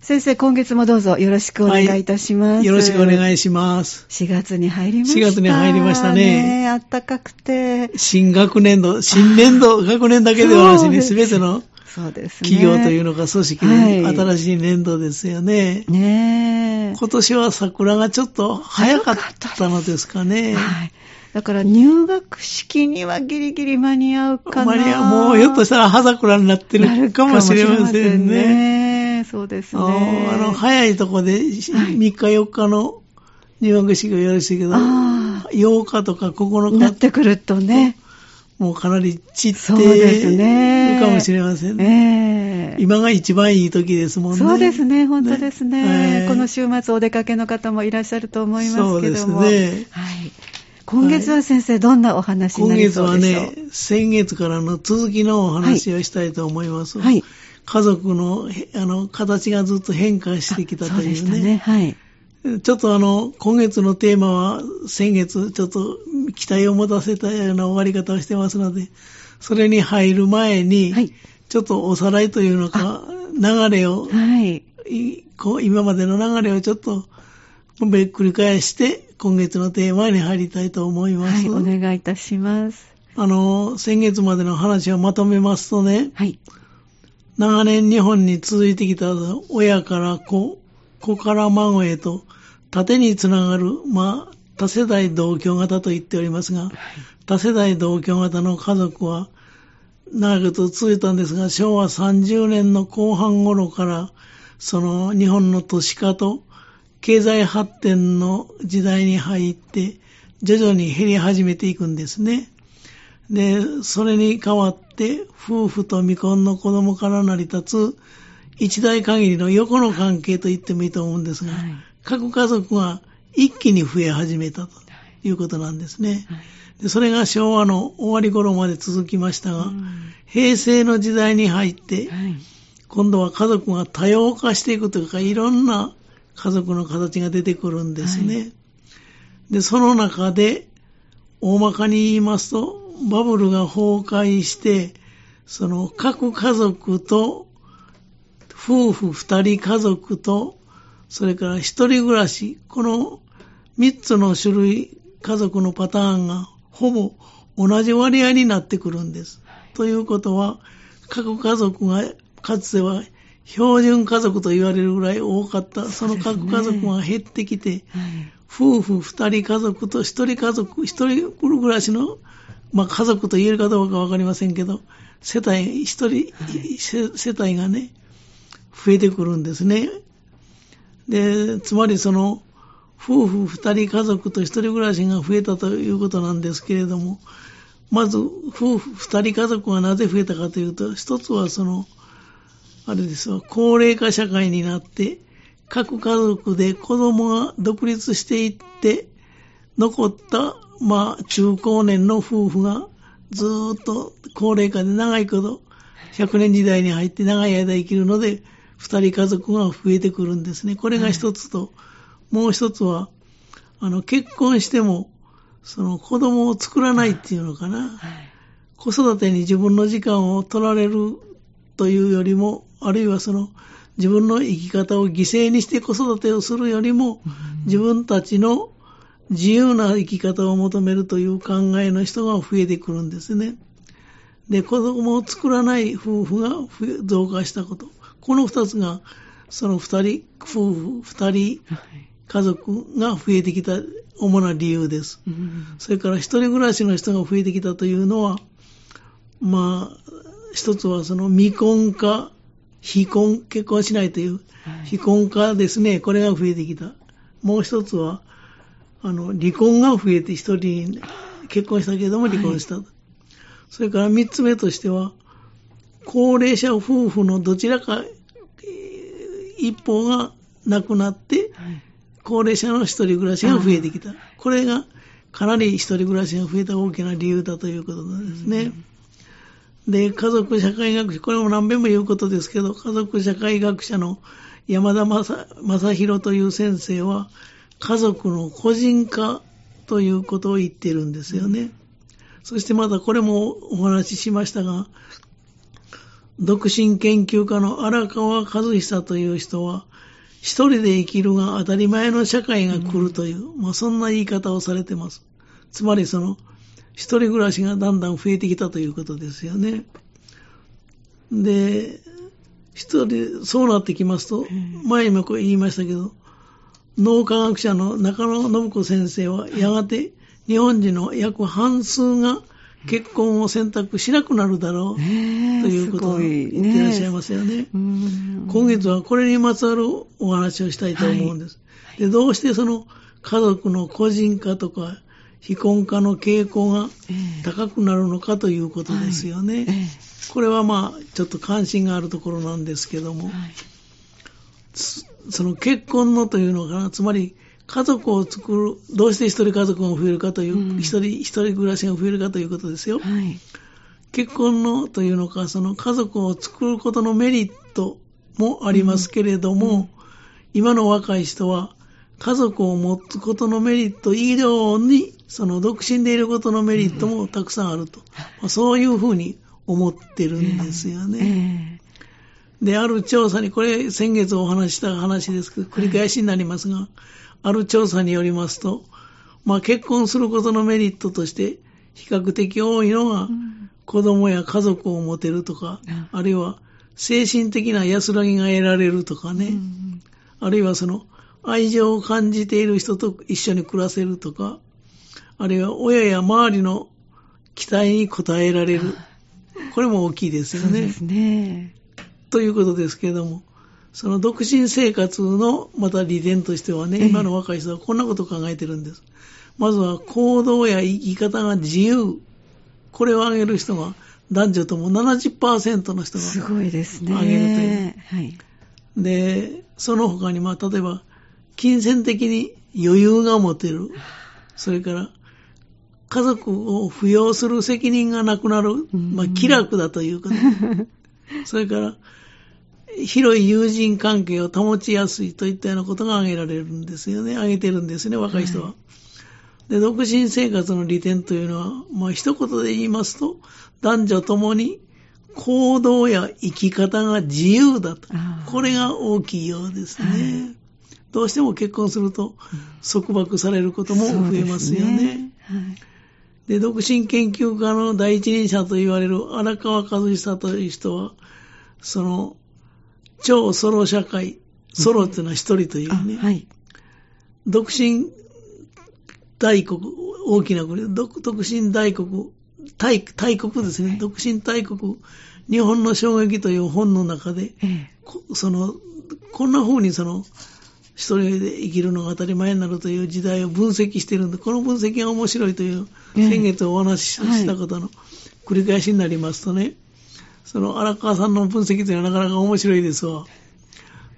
先生、今月もどうぞよろしくお願いいたします。はい、よろしくお願いします。4月に入りました。4月に入りましたね。あったかくて。新学年度、新年度、学年だけではなしに、すべてのそうです企業というのか組織で新しい年度ですよね。ね今年は桜がちょっと早かったのですかね。はい。だから入学式にはギリギリ間に合うかな。間に合う。もうひょっとしたら葉桜になってるかもしれませんね。ねそうですね。あの、早いとこで3日4日の入学式がよろしいけど、8日とか9日。なってくるとね。もうかなり散ってるかもしれませんね。えー、今が一番いい時ですもんね。そうですね、本当ですね。ねえー、この週末お出かけの方もいらっしゃると思いますけども。そうですね。はい。今月は先生、どんなお話になりそうでしょう？今月はね、先月からの続きのお話をしたいと思います。はい。家族の、あの、形がずっと変化してきたというね。そうね。はい。ちょっとあの、今月のテーマは、先月、ちょっと期待を持たせたような終わり方をしてますので、それに入る前に、はい、ちょっとおさらいというのか、流れを、はい、今までの流れをちょっと、繰り返して、今月のテーマに入りたいと思います。はい、お願いいたします。あの、先月までの話をまとめますとね、はい、長年日本に続いてきた親から子、子から孫へと、縦につながる、まあ、多世代同居型と言っておりますが、多世代同居型の家族は、長くと続いたんですが、昭和30年の後半頃から、その日本の都市化と経済発展の時代に入って、徐々に減り始めていくんですね。で、それに代わっ、夫婦と未婚の子供から成り立つ一代限りの横の関係と言ってもいいと思うんですが、はい、各家族が一気に増え始めたとい。うことなんですね。はい、でそれが昭和の終わり頃まで続きましたが、うん、平成の時代に入って、はい、今度は家族が多様化していくというか、いろんな家族の形が出てくるんですね。で、その中で、大まかに言いますと、バブルが崩壊して、その各家族と夫婦二人家族と、それから一人暮らし、この三つの種類家族のパターンがほぼ同じ割合になってくるんです。ということは、各家族がかつては標準家族と言われるぐらい多かった、その各家族が減ってきて、夫婦二人家族と一人家族、一人暮らしの、まあ家族と言えるかどうかわかりませんけど、世帯、一人、世帯がね、増えてくるんですね。で、つまりその、夫婦二人家族と一人暮らしが増えたということなんですけれども、まず、夫婦二人家族がなぜ増えたかというと、一つはその、あれですわ、高齢化社会になって、各家族で子供が独立していって、残った、まあ、中高年の夫婦がずっと高齢化で長いこと、100年時代に入って長い間生きるので、二人家族が増えてくるんですね。これが一つと、はい、もう一つは、あの、結婚しても、その子供を作らないっていうのかな。はい、子育てに自分の時間を取られるというよりも、あるいはその、自分の生き方を犠牲にして子育てをするよりも、自分たちの自由な生き方を求めるという考えの人が増えてくるんですね。で、子供を作らない夫婦が増加したこと。この二つが、その二人、夫婦二人、家族が増えてきた主な理由です。それから一人暮らしの人が増えてきたというのは、まあ、一つはその未婚化、非婚、結婚しないという、非婚化ですね、これが増えてきた。もう一つは、あの、離婚が増えて一人結婚したけれども離婚した。はい、それから三つ目としては、高齢者夫婦のどちらか一方が亡くなって、高齢者の一人暮らしが増えてきた。これがかなり一人暮らしが増えた大きな理由だということなんですね。で、家族社会学者、これも何遍も言うことですけど、家族社会学者の山田正宏という先生は、家族の個人化ということを言ってるんですよね。そしてまたこれもお話ししましたが、独身研究家の荒川和久という人は、一人で生きるが当たり前の社会が来るという、うん、まあそんな言い方をされてます。つまりその、一人暮らしがだんだん増えてきたということですよね。で、一人、そうなってきますと、前も言いましたけど、脳科学者の中野信子先生は、やがて日本人の約半数が結婚を選択しなくなるだろう、ということを言ってらっしゃいますよね。今月はこれにまつわるお話をしたいと思うんです。はい、でどうしてその家族の個人化とか非婚化の傾向が高くなるのかということですよね。これはまあちょっと関心があるところなんですけども、はい、その結婚のというのかな、つまり家族を作る、どうして一人家族が増えるかという、うん、一人一人暮らしが増えるかということですよ。はい、結婚のというのか、その家族を作ることのメリットもありますけれども、うんうん、今の若い人は家族を持つことのメリット以上に、その独身でいることのメリットもたくさんあると。まあ、そういうふうに思ってるんですよね。えー、で、ある調査に、これ先月お話した話ですけど、繰り返しになりますが、ある調査によりますと、まあ、結婚することのメリットとして、比較的多いのが、子供や家族を持てるとか、あるいは精神的な安らぎが得られるとかね、あるいはその愛情を感じている人と一緒に暮らせるとか、あるいは親や周りの期待に応えられる。これも大きいですよね。そうですね。ということですけれども、その独身生活のまた利点としてはね、今の若い人はこんなことを考えてるんです。まずは行動や生き方が自由。これを挙げる人が男女とも70%の人がすごいですね。挙げるという。はい、で、その他にまあ例えば金銭的に余裕が持てる。それから家族を扶養する責任がなくなる。まあ気楽だということ。それから広い友人関係を保ちやすいといったようなことが挙げられるんですよね。挙げてるんですね、若い人は。はい、で、独身生活の利点というのは、まあ一言で言いますと、男女ともに行動や生き方が自由だと。これが大きいようですね。はい、どうしても結婚すると束縛されることも増えますよね。で、ねはい、独身研究家の第一人者と言われる荒川和久という人は、その超ソロ社会、ソロっていうのは一人というね、はい、独身大国、大きな国、独身大国、大大国ですね、独身大国、日本の衝撃という本の中で、その、こんな風にその、一人で生きるのが当たり前になるという時代を分析してるんで、この分析が面白いという、先月お話ししたことの繰り返しになりますとね、その荒川さんの分析というのはなかなか面白いですわ。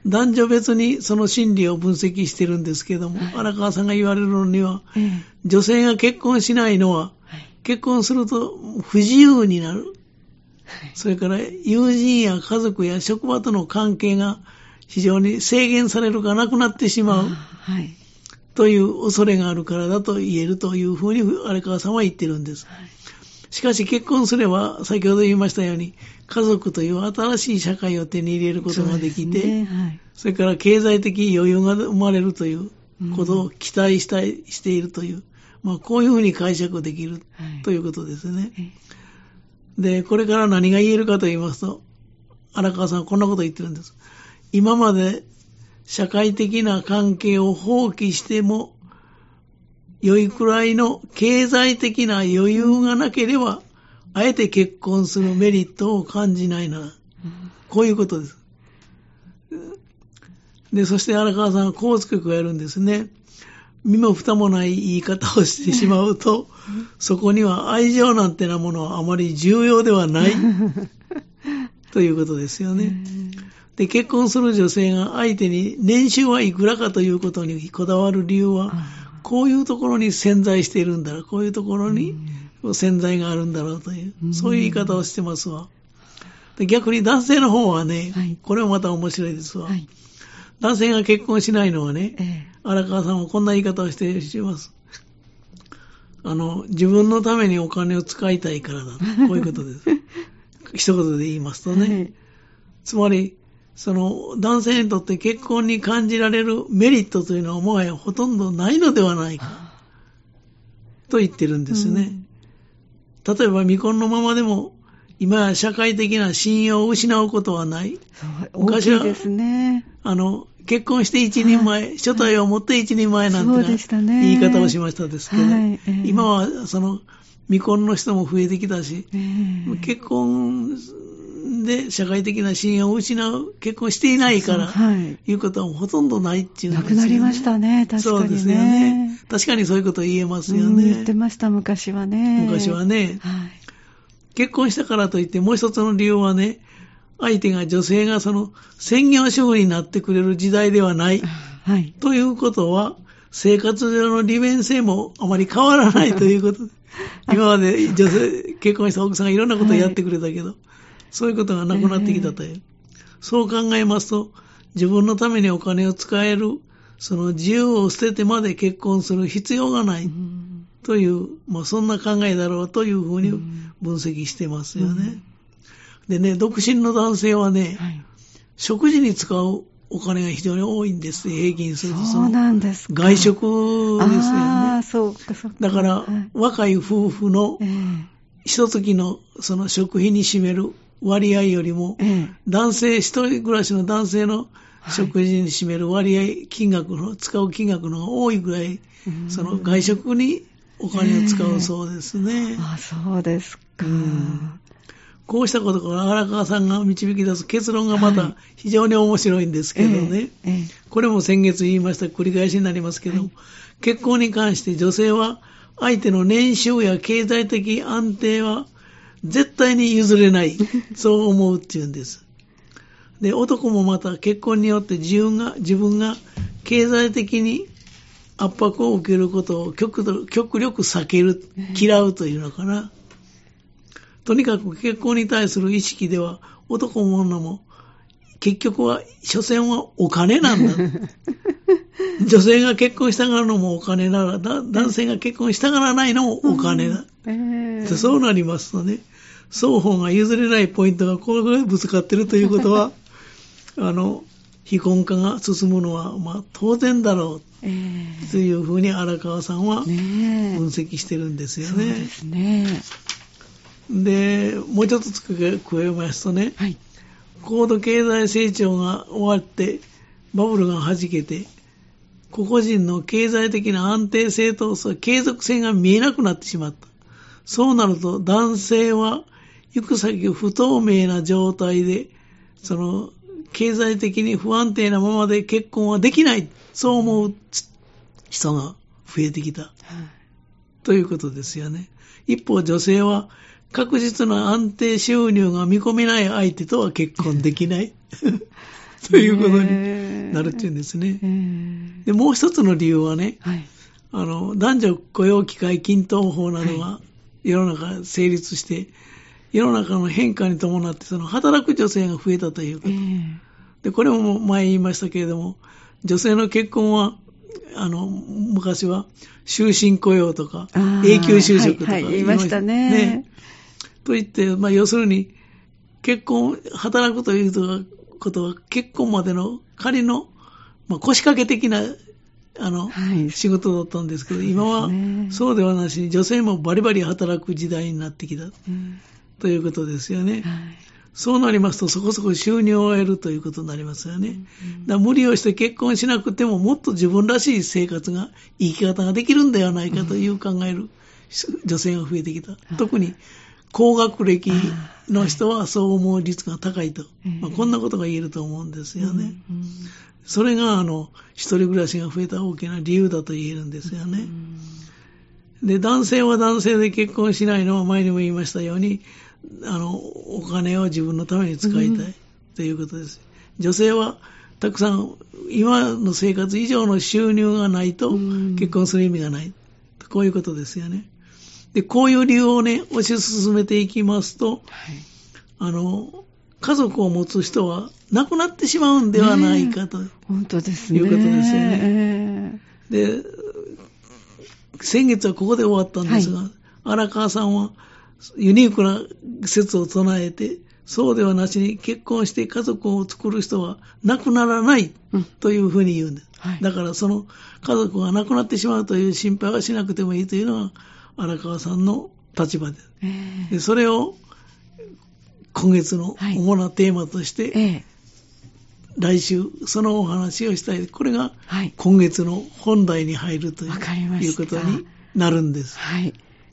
男女別にその心理を分析してるんですけども、はい、荒川さんが言われるのには、女性が結婚しないのは、はい、結婚すると不自由になる。はい、それから友人や家族や職場との関係が非常に制限されるかなくなってしまう。という恐れがあるからだと言えるというふうに荒川さんは言ってるんです。しかし結婚すれば、先ほど言いましたように、家族という新しい社会を手に入れることができて、そ、ねはい、それから経済的余裕が生まれるということを期待したい、しているという、まあ、こういうふうに解釈できる、ということですね。で、これから何が言えるかと言いますと、荒川さんはこんなこと言ってるんです。今まで社会的な関係を放棄しても、良いくらいの経済的な余裕がなければ、あえて結婚するメリットを感じないな。こういうことです。で、そして荒川さんはこう付け加えるんですね。身も蓋もない言い方をしてしまうと、そこには愛情なんてなものはあまり重要ではない。ということですよね。で、結婚する女性が相手に年収はいくらかということにこだわる理由は、こういうところに潜在しているんだろう、こういうところに潜在があるんだろうという、そういう言い方をしてますわ。で逆に男性の方はね、はい、これもまた面白いですわ。はい、男性が結婚しないのはね、ええ、荒川さんはこんな言い方をしてします。あの、自分のためにお金を使いたいからだ。こういうことです。一言で言いますとね、はい、つまり、その男性にとって結婚に感じられるメリットというのはもはやほとんどないのではないか、と言ってるんですね。うん、例えば未婚のままでも、今や社会的な信用を失うことはない。昔は、ですね、あの、結婚して一人前、はい、初体を持って一人前なんて言い方をしましたですけど、はいえー、今はその未婚の人も増えてきたし、えー、結婚で社会的な信用を失う、結婚していないから、はい、いうことはほとんどないっていうんですよ、ね。なくなりましたね、確かに、ね、そうですよね。確かにそういうこと言えますよね。言ってました、昔はね。昔はね。はい、結婚したからといって、もう一つの理由はね、相手が女性がその専業主婦になってくれる時代ではない。はい。ということは、生活上の利便性もあまり変わらないということ。今まで女性、結婚した奥さんがいろんなことをやってくれたけど、はいそういうことがなくなってきたという。えー、そう考えますと、自分のためにお金を使える、その自由を捨ててまで結婚する必要がない。という、まあそんな考えだろうというふうに分析してますよね。でね、独身の男性はね、はい、食事に使うお金が非常に多いんです、平均すると。そうなんです外食ですよね。ああ、そうか、そうか。だから、はい、若い夫婦の一月のその食費に占める割合よりも、男性、一人暮らしの男性の食事に占める割合、金額の、使う金額のが多いぐらい、その外食にお金を使うそうですね。あ、そうですか。こうしたことから荒川さんが導き出す結論がまた非常に面白いんですけどね。これも先月言いました繰り返しになりますけど、結婚に関して女性は相手の年収や経済的安定は絶対に譲れない。そう思うっていうんです。で、男もまた結婚によって自分が、自分が経済的に圧迫を受けることを極極力避ける、嫌うというのかな。とにかく結婚に対する意識では、男も女も、結局は、所詮はお金なんだ。女性が結婚したがるのもお金なら、男性が結婚したがらないのもお金だ。えー、そうなりますとね、双方が譲れないポイントがこれぐらいぶつかってるということは、あの、非婚化が進むのは、まあ、当然だろう、えー、というふうに荒川さんは分析してるんですよね。そうですね。で、もうちょっと加えますとね、はい、高度経済成長が終わって、バブルが弾けて、個々人の経済的な安定性と継続性が見えなくなってしまった。そうなると男性は行く先不透明な状態で、その、経済的に不安定なままで結婚はできない。そう思う人が増えてきた。はい、ということですよね。一方女性は確実な安定収入が見込めない相手とは結婚できない。ということになるっていうんですね。で、もう一つの理由はね、はい、あの、男女雇用機会均等法などが世の中成立して、世の中の変化に伴って、その働く女性が増えたということ。えー、で、これも前言いましたけれども、女性の結婚は、あの、昔は終身雇用とか、永久就職とか、はいはい、言いましたね。ねと言って、まあ、要するに、結婚、働くということは、結婚までの仮の、まあ、腰掛け的な、あの、はい、仕事だったんですけど、今はそうではなしに、女性もバリバリ働く時代になってきた。うんということですよね。はい、そうなりますと、そこそこ収入を得るということになりますよね。だ無理をして結婚しなくても、もっと自分らしい生活が、生き方ができるんではないかという考える女性が増えてきた。特に高学歴の人はそう思う率が高いと。まあ、こんなことが言えると思うんですよね。それが、あの、一人暮らしが増えた大きな理由だと言えるんですよね。で、男性は男性で結婚しないのは前にも言いましたように、あの、お金を自分のために使いたいということです。うん、女性はたくさん今の生活以上の収入がないと結婚する意味がない。こういうことですよね。で、こういう理由をね、推し進めていきますと、はい、あの、家族を持つ人は亡くなってしまうんではないかと、本当ですね。いうことですよね。で、先月はここで終わったんですが、はい、荒川さんはユニークな説を唱えて、そうではなしに結婚して家族を作る人は亡くならないというふうに言うんです。うんはい、だからその家族が亡くなってしまうという心配はしなくてもいいというのが荒川さんの立場です。えー、でそれを今月の主なテーマとして、はいえー、来週そのお話をしたい。これが今月の本題に入るという,、いうことになるんです。はい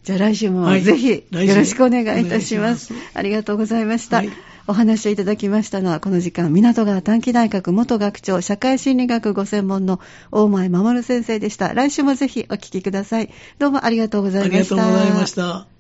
じゃあ来週もぜひよろしくお願いいたします。はい、ありがとうございました。はい、お話をいただきましたのは、この時間、港川短期大学元学長、社会心理学ご専門の大前守先生でした。来週もぜひお聞きください。どうもありがとうございました。ありがとうございました。